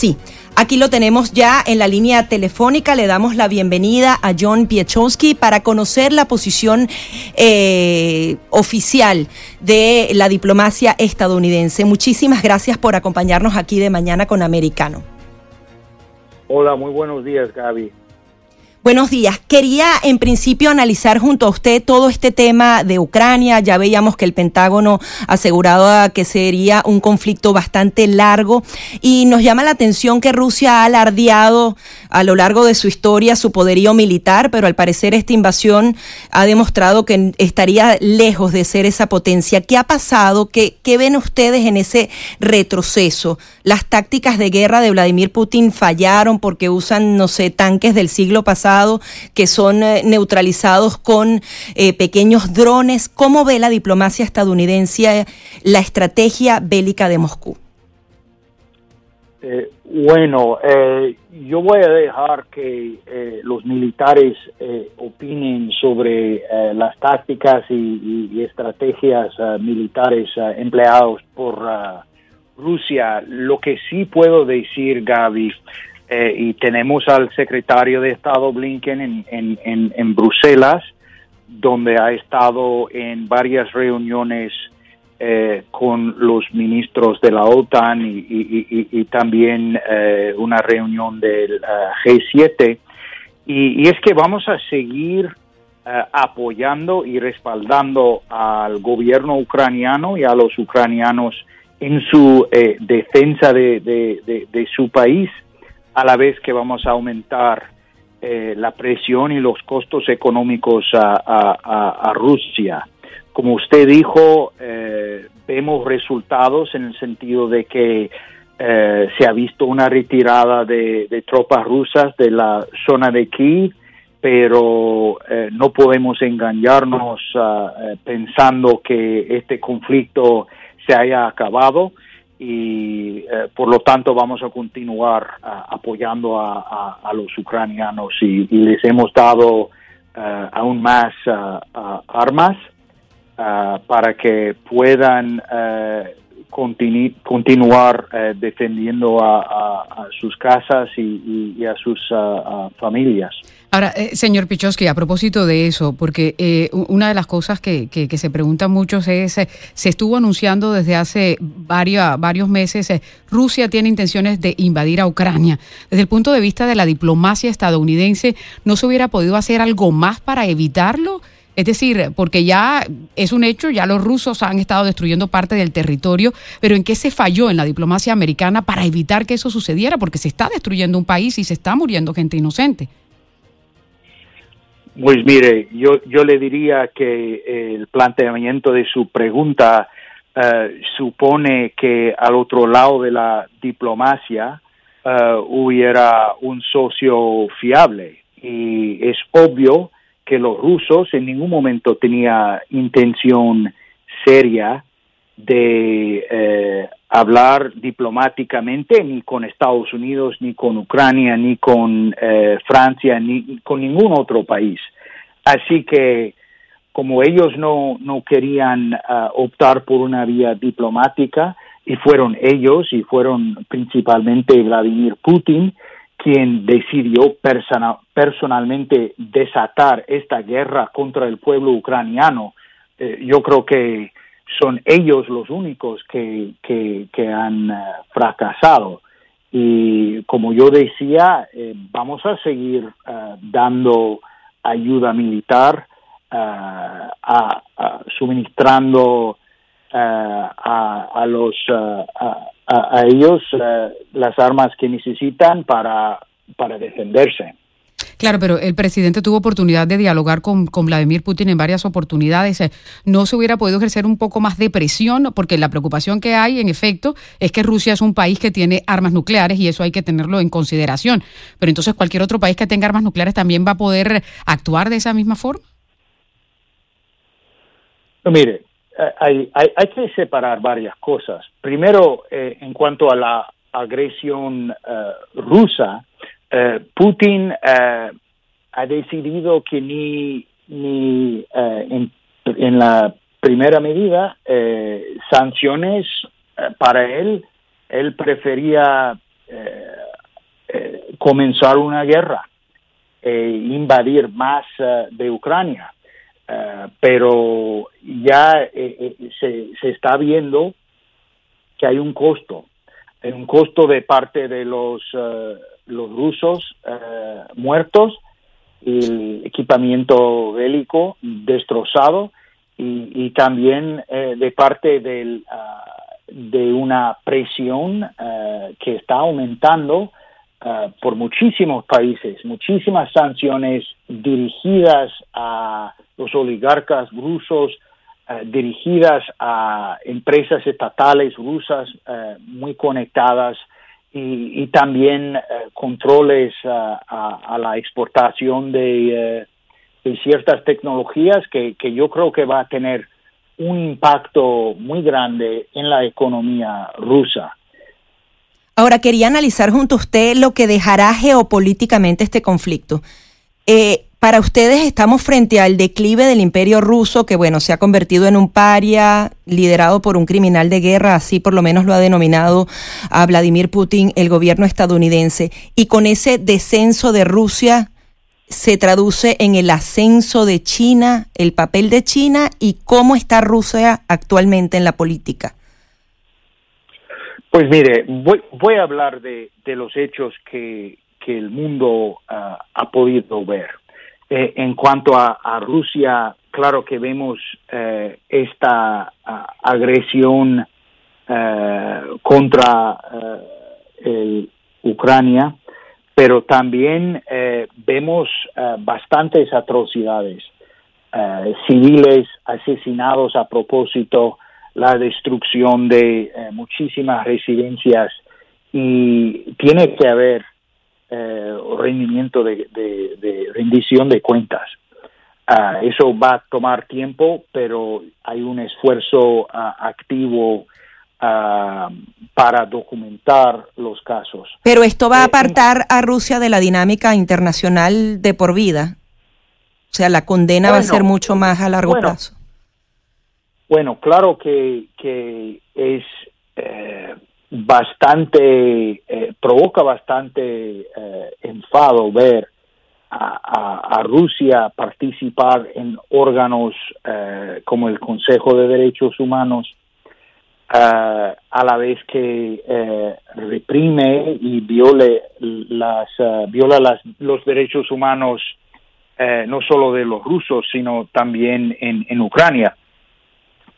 Sí, aquí lo tenemos ya en la línea telefónica. Le damos la bienvenida a John Piechowski para conocer la posición eh, oficial de la diplomacia estadounidense. Muchísimas gracias por acompañarnos aquí de Mañana con Americano. Hola, muy buenos días, Gaby. Buenos días. Quería en principio analizar junto a usted todo este tema de Ucrania. Ya veíamos que el Pentágono aseguraba que sería un conflicto bastante largo y nos llama la atención que Rusia ha alardeado a lo largo de su historia su poderío militar, pero al parecer esta invasión ha demostrado que estaría lejos de ser esa potencia. ¿Qué ha pasado? ¿Qué, qué ven ustedes en ese retroceso? Las tácticas de guerra de Vladimir Putin fallaron porque usan, no sé, tanques del siglo pasado que son eh, neutralizados con eh, pequeños drones. ¿Cómo ve la diplomacia estadounidense la estrategia bélica de Moscú? Eh, bueno, yo voy a dejar que los militares opinen sobre las tácticas y, estrategias militares empleados por Rusia. Lo que sí puedo decir, Gaby, eh, y tenemos al secretario de Estado Blinken en, en, en, Bruselas, donde ha estado en varias reuniones eh, con los ministros de la OTAN y, también eh, una reunión del G7. Y, es que vamos a seguir apoyando y respaldando al gobierno ucraniano y a los ucranianos en su defensa de, de su país a la vez que vamos a aumentar eh, la presión y los costos económicos a, Rusia. Como usted dijo, eh, vemos resultados en el sentido de que eh, se ha visto una retirada de, tropas rusas de la zona de Kiev, pero no podemos engañarnos pensando que este conflicto se haya acabado y eh, por lo tanto vamos a continuar apoyando a, los ucranianos y, les hemos dado eh, aún más eh, armas para que puedan continuar defendiendo a, sus casas y, a sus familias. Ahora, eh, señor Pichowski, a propósito de eso, porque eh, una de las cosas que, se preguntan muchos es, eh, se estuvo anunciando desde hace varios, varios meses, Rusia tiene intenciones de invadir a Ucrania. Desde el punto de vista de la diplomacia estadounidense, ¿no se hubiera podido hacer algo más para evitarlo? Es decir, porque ya es un hecho, ya los rusos han estado destruyendo parte del territorio, pero ¿en qué se falló en la diplomacia americana para evitar que eso sucediera? Porque se está destruyendo un país y se está muriendo gente inocente. Pues mire, yo, yo le diría que el planteamiento de su pregunta eh, supone que al otro lado de la diplomacia eh, hubiera un socio fiable y es obvio que los rusos en ningún momento tenían intención seria de eh, hablar diplomáticamente ni con Estados Unidos, ni con Ucrania, ni con eh, Francia, ni con ningún otro país. Así que como ellos no, no querían ah, optar por una vía diplomática, y fueron ellos, y fueron principalmente Vladimir Putin, quien decidió personalmente desatar esta guerra contra el pueblo ucraniano, eh, yo creo que son ellos los únicos que, han eh, fracasado. Y como yo decía, eh, vamos a seguir dando ayuda militar, suministrando a, los ellos las armas que necesitan para, para defenderse. Claro, pero el presidente tuvo oportunidad de dialogar con, Vladimir Putin en varias oportunidades. Eh, ¿No se hubiera podido ejercer un poco más de presión? Porque la preocupación que hay, en efecto, es que Rusia es un país que tiene armas nucleares y eso hay que tenerlo en consideración. Pero entonces cualquier otro país que tenga armas nucleares también va a poder actuar de esa misma forma. mire, eh, hay, que separar varias cosas. Primero, eh, en cuanto a la agresión rusa, eh, Putin eh, ha decidido que ni, ni eh, en, la primera medida sanciones para él, él prefería comenzar una guerra, invadir más de Ucrania. Pero ya se, se, está viendo que hay un costo, un costo de parte de los, los rusos muertos el equipamiento bélico destrozado y, también eh, de parte del, ah, de una presión eh, que está aumentando ah, por muchísimos países, muchísimas sanciones dirigidas a los oligarcas rusos, eh, dirigidas a empresas estatales rusas muy conectadas y, también eh, controles a, la exportación eh, de, ciertas tecnologías que, que, yo creo que va a tener un impacto muy grande en la economía rusa. Ahora, quería analizar junto a usted lo que dejará geopolíticamente este conflicto. Eh, para ustedes estamos frente al declive del imperio ruso, que bueno, se ha convertido en un paria liderado por un criminal de guerra, así por lo menos lo ha denominado a Vladimir Putin el gobierno estadounidense. Y con ese descenso de Rusia se traduce en el ascenso de China, el papel de China y cómo está Rusia actualmente en la política. Pues mire, voy, a hablar de, los hechos que, el mundo ah, ha podido ver. Eh, en cuanto a, Rusia, claro que vemos eh, esta agresión eh, contra Ucrania, pero también vemos bastantes atrocidades, civiles asesinados a propósito, la destrucción de muchísimas residencias y tiene que haber eh, rendimiento de, rendición de cuentas. Ah, eso va a tomar tiempo, pero hay un esfuerzo ah, activo ah, para documentar los casos. Pero esto va a eh, apartar a Rusia de la dinámica internacional de por vida. O sea, la condena va a ser mucho más a largo plazo. Bueno, claro que, es eh, bastante, eh, provoca bastante eh, enfado ver a, Rusia participar en órganos eh, como el Consejo de Derechos Humanos, a la vez que reprime y viole las, viola las, los derechos humanos no solo de los rusos, sino también en Ucrania.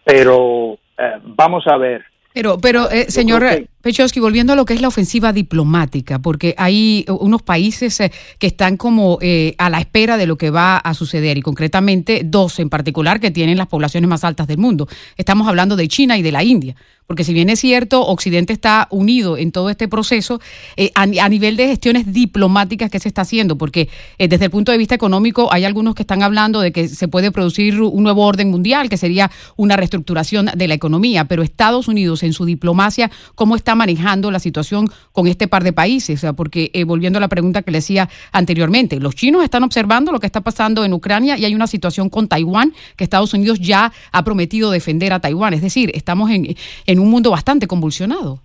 Pero vamos a ver, pero, pero eh, señor Pechowski, volviendo a lo que es la ofensiva diplomática, porque hay unos países eh, que están como eh, a la espera de lo que va a suceder, y concretamente dos en particular que tienen las poblaciones más altas del mundo. Estamos hablando de China y de la India. Porque si bien es cierto, Occidente está unido en todo este proceso eh, a, nivel de gestiones diplomáticas que se está haciendo, porque eh, desde el punto de vista económico hay algunos que están hablando de que se puede producir un nuevo orden mundial, que sería una reestructuración de la economía, pero Estados Unidos en su diplomacia, ¿cómo está manejando la situación con este par de países? O sea, porque eh, volviendo a la pregunta que le decía anteriormente, los chinos están observando lo que está pasando en Ucrania y hay una situación con Taiwán que Estados Unidos ya ha prometido defender a Taiwán. Es decir, estamos en en un mundo bastante convulsionado.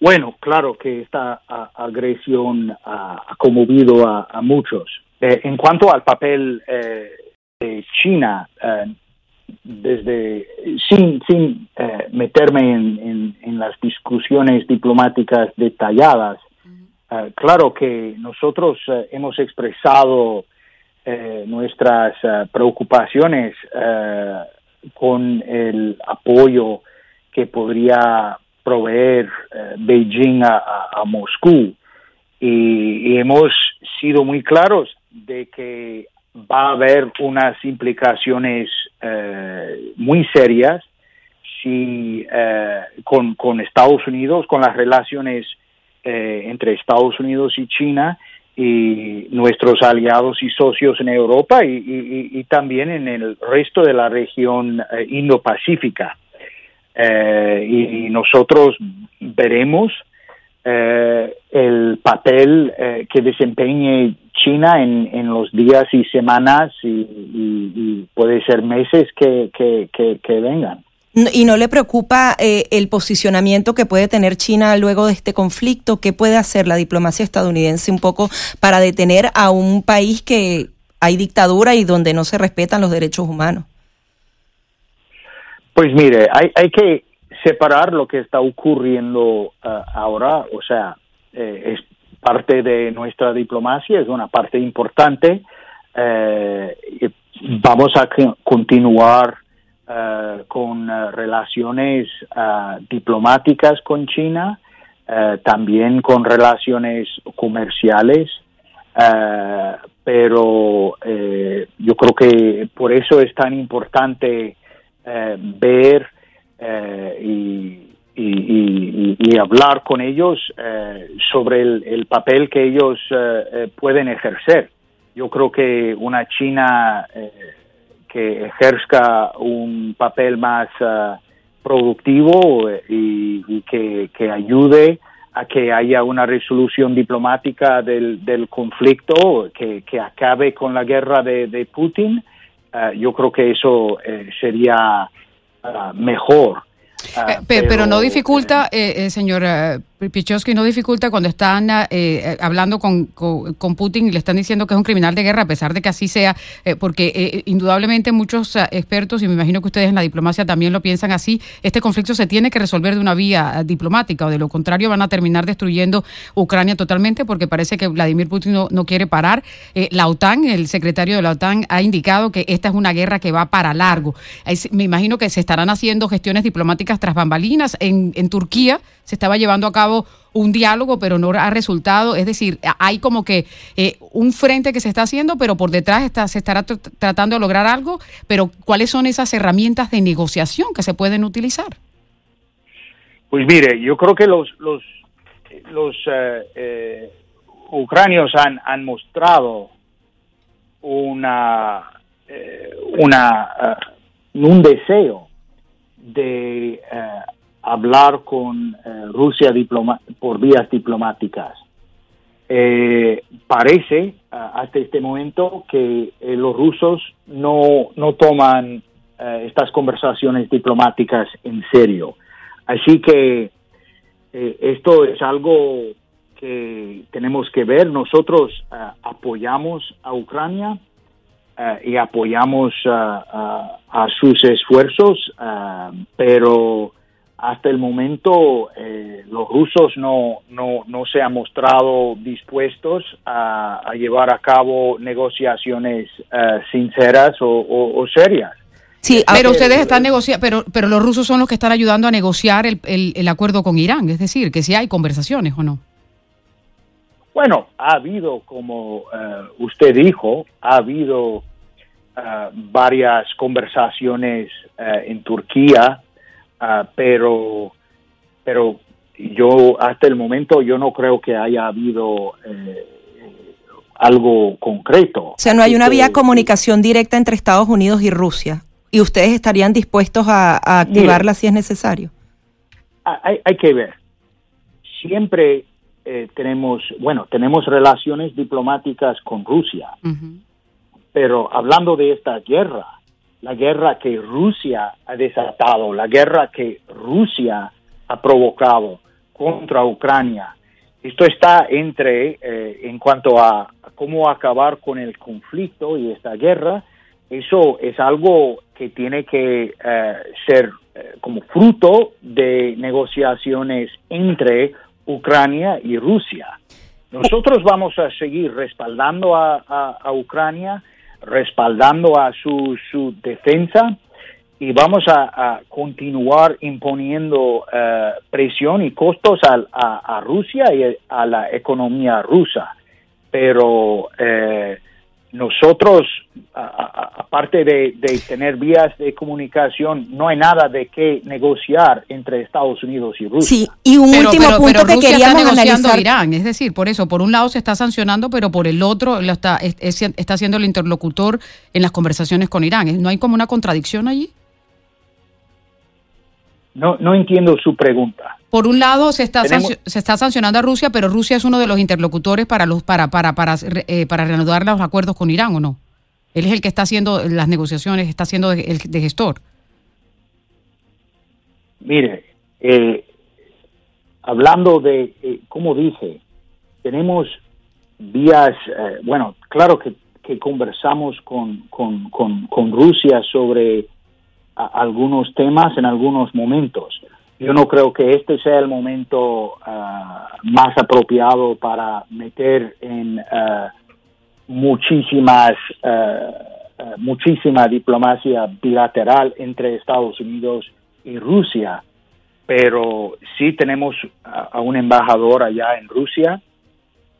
Bueno, claro que esta agresión ha, conmovido a, muchos. Eh, en cuanto al papel eh, de China, eh, desde sin, sin meterme en, en, las discusiones diplomáticas detalladas, claro que nosotros hemos expresado nuestras preocupaciones con el apoyo que podría proveer eh, Beijing a, Moscú. Y, hemos sido muy claros de que va a haber unas implicaciones eh, muy serias si eh, con, Estados Unidos, con las relaciones entre Estados Unidos y China, y nuestros aliados y socios en Europa y, también en el resto de la región eh, Indo-Pacífica. Eh, y nosotros veremos eh, el papel que desempeñe China en, los días y semanas y, puede ser meses que, que vengan. ¿Y no le preocupa eh, el posicionamiento que puede tener China luego de este conflicto? ¿Qué puede hacer la diplomacia estadounidense un poco para detener a un país que hay dictadura y donde no se respetan los derechos humanos? Pues mire, hay, hay que separar lo que está ocurriendo uh, ahora, o sea, eh, es parte de nuestra diplomacia, es una parte importante. Eh, vamos a continuar uh, con uh, relaciones diplomáticas con China, también con relaciones comerciales, pero yo creo que por eso es tan importante ver eh, y, hablar con ellos eh, sobre el, papel que ellos eh, pueden ejercer. Yo creo que una China que ejerza un papel más productivo y, que, ayude a que haya una resolución diplomática del, conflicto, que, acabe con la guerra de, Putin, yo creo que eso sería mejor. Eh, pero, no dificulta, eh, eh, señor Pichowski no dificulta cuando están eh, eh, hablando con, con, Putin y le están diciendo que es un criminal de guerra, a pesar de que así sea, eh, porque indudablemente muchos expertos, y me imagino que ustedes en la diplomacia también lo piensan así, este conflicto se tiene que resolver de una vía diplomática, o de lo contrario van a terminar destruyendo Ucrania totalmente, porque parece que Vladimir Putin no, quiere parar. la OTAN, el secretario de la OTAN, ha indicado que esta es una guerra que va para largo. me imagino que se estarán haciendo gestiones diplomáticas tras bambalinas. En, Turquía se estaba llevando a cabo un diálogo, pero no ha resultado. Es decir, hay como que eh, un frente que se está haciendo, pero por detrás está, se estará tratando de lograr algo. Pero ¿cuáles son esas herramientas de negociación que se pueden utilizar? Pues mire, yo creo que los los, los eh, eh, ucranios han, han mostrado una una un deseo de hablar con eh, Rusia por vías diplomáticas. Eh, parece hasta este momento que eh, los rusos no, no toman estas conversaciones diplomáticas en serio. Así que esto es algo que tenemos que ver. Nosotros apoyamos a Ucrania y apoyamos a sus esfuerzos, pero hasta el momento eh, los rusos no, no, no, se han mostrado dispuestos a, llevar a cabo negociaciones eh, sinceras o, serias. Sí, pero ustedes están negociando, pero, pero los rusos son los que están ayudando a negociar el, el, acuerdo con Irán, es decir, que si hay conversaciones o no. Bueno, ha habido, como eh, usted dijo, ha habido varias conversaciones en Turquía Ah, pero, pero yo hasta el momento yo no creo que haya habido eh, algo concreto. O sea, no hay una vía de comunicación directa entre Estados Unidos y Rusia. ¿Y ustedes estarían dispuestos a, activarla si es necesario? Hay, hay que ver. Siempre eh, tenemos, bueno, tenemos relaciones diplomáticas con Rusia, pero hablando de esta guerra, la guerra que Rusia ha desatado, la guerra que Rusia ha provocado contra Ucrania. Esto está entre, eh, en cuanto a cómo acabar con el conflicto y esta guerra, eso es algo que tiene que eh, ser eh, como fruto de negociaciones entre Ucrania y Rusia. Nosotros vamos a seguir respaldando a Ucrania, respaldando a su, su defensa y vamos a, continuar imponiendo eh, presión y costos a, a, Rusia y a la economía rusa. Pero eh, nosotros, aparte de, tener vías de comunicación, no hay nada de qué negociar entre Estados Unidos y Rusia. Sí, y un último punto que queríamos está analizar. Irán, es decir, por eso, por un lado se está sancionando, pero por el otro lo está, está siendo el interlocutor en las conversaciones con Irán. ¿No hay como una contradicción allí? No, no entiendo su pregunta. Por un lado se está se está sancionando a Rusia, pero Rusia es uno de los interlocutores para los para para para eh, para reanudar los acuerdos con Irán o no. Él es el que está haciendo las negociaciones, está haciendo de, gestor. mire, eh, hablando de, eh, como dije, tenemos vías, eh, bueno, claro que, conversamos con, con, con, Rusia sobre algunos temas en algunos momentos. Yo no creo que este sea el momento ah, más apropiado para meter en ah, muchísimas, uh, muchísima diplomacia bilateral entre Estados Unidos y Rusia pero sí tenemos a, un embajador allá en Rusia.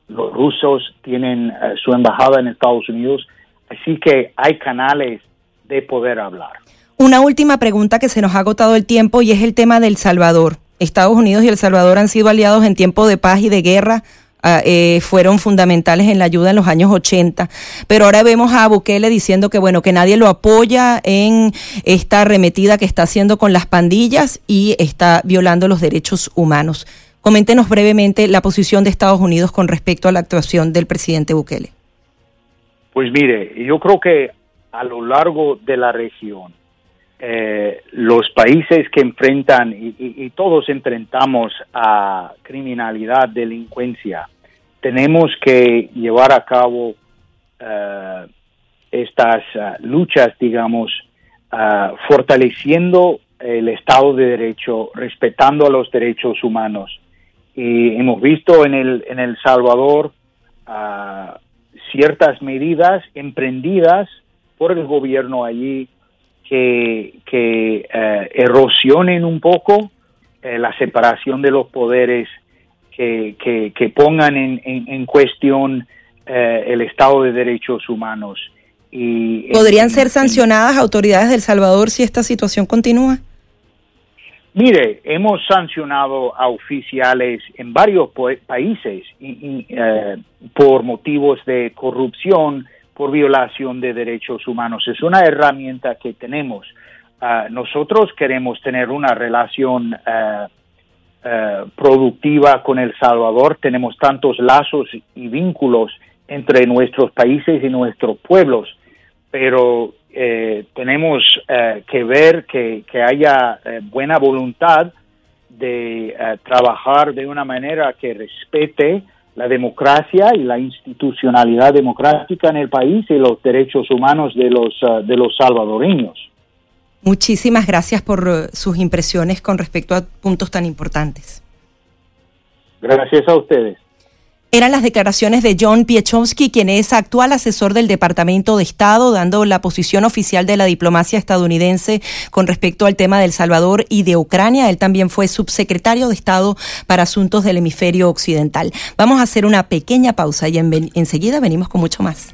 Los rusos tienen su embajada en Estados Unidos, así que hay canales de poder hablar. Una última pregunta que se nos ha agotado el tiempo y es el tema del Salvador. Estados Unidos y El Salvador han sido aliados en tiempo de paz y de guerra Ah, eh, fueron fundamentales en la ayuda en los años 80, pero ahora vemos a Bukele diciendo que bueno que nadie lo apoya en esta arremetida que está haciendo con las pandillas y está violando los derechos humanos. Coméntenos brevemente la posición de Estados Unidos con respecto a la actuación del presidente Bukele. Pues mire, yo creo que a lo largo de la región eh, los países que enfrentan, y, todos enfrentamos a criminalidad, delincuencia, tenemos que llevar a cabo eh, estas eh, luchas, digamos, fortaleciendo el Estado de Derecho, respetando a los derechos humanos. Y hemos visto en El, en el Salvador ciertas medidas emprendidas por el gobierno allí que, eh, erosionen un poco eh, la separación de los poderes, que, que, pongan en, en, cuestión eh, el Estado de Derechos Humanos. Y, ¿Podrían ser sancionadas autoridades del Salvador si esta situación continúa? Mire, hemos sancionado a oficiales en varios países por motivos de corrupción, por violación de derechos humanos. Es una herramienta que tenemos. Ah, nosotros queremos tener una relación ah, ah, productiva con El Salvador. Tenemos tantos lazos y vínculos entre nuestros países y nuestros pueblos, pero eh, tenemos eh, que ver que, que haya eh, buena voluntad de trabajar de una manera que respete la democracia y la institucionalidad democrática en el país y los derechos humanos de los, uh, de los salvadoreños. Muchísimas gracias por uh, sus impresiones con respecto a puntos tan importantes. Gracias a ustedes. Eran las declaraciones de John Piechowski, quien es actual asesor del Departamento de Estado, dando la posición oficial de la diplomacia estadounidense con respecto al tema del Salvador y de Ucrania. Él también fue subsecretario de Estado para Asuntos del Hemisferio Occidental. Vamos a hacer una pequeña pausa y enseguida venimos con mucho más.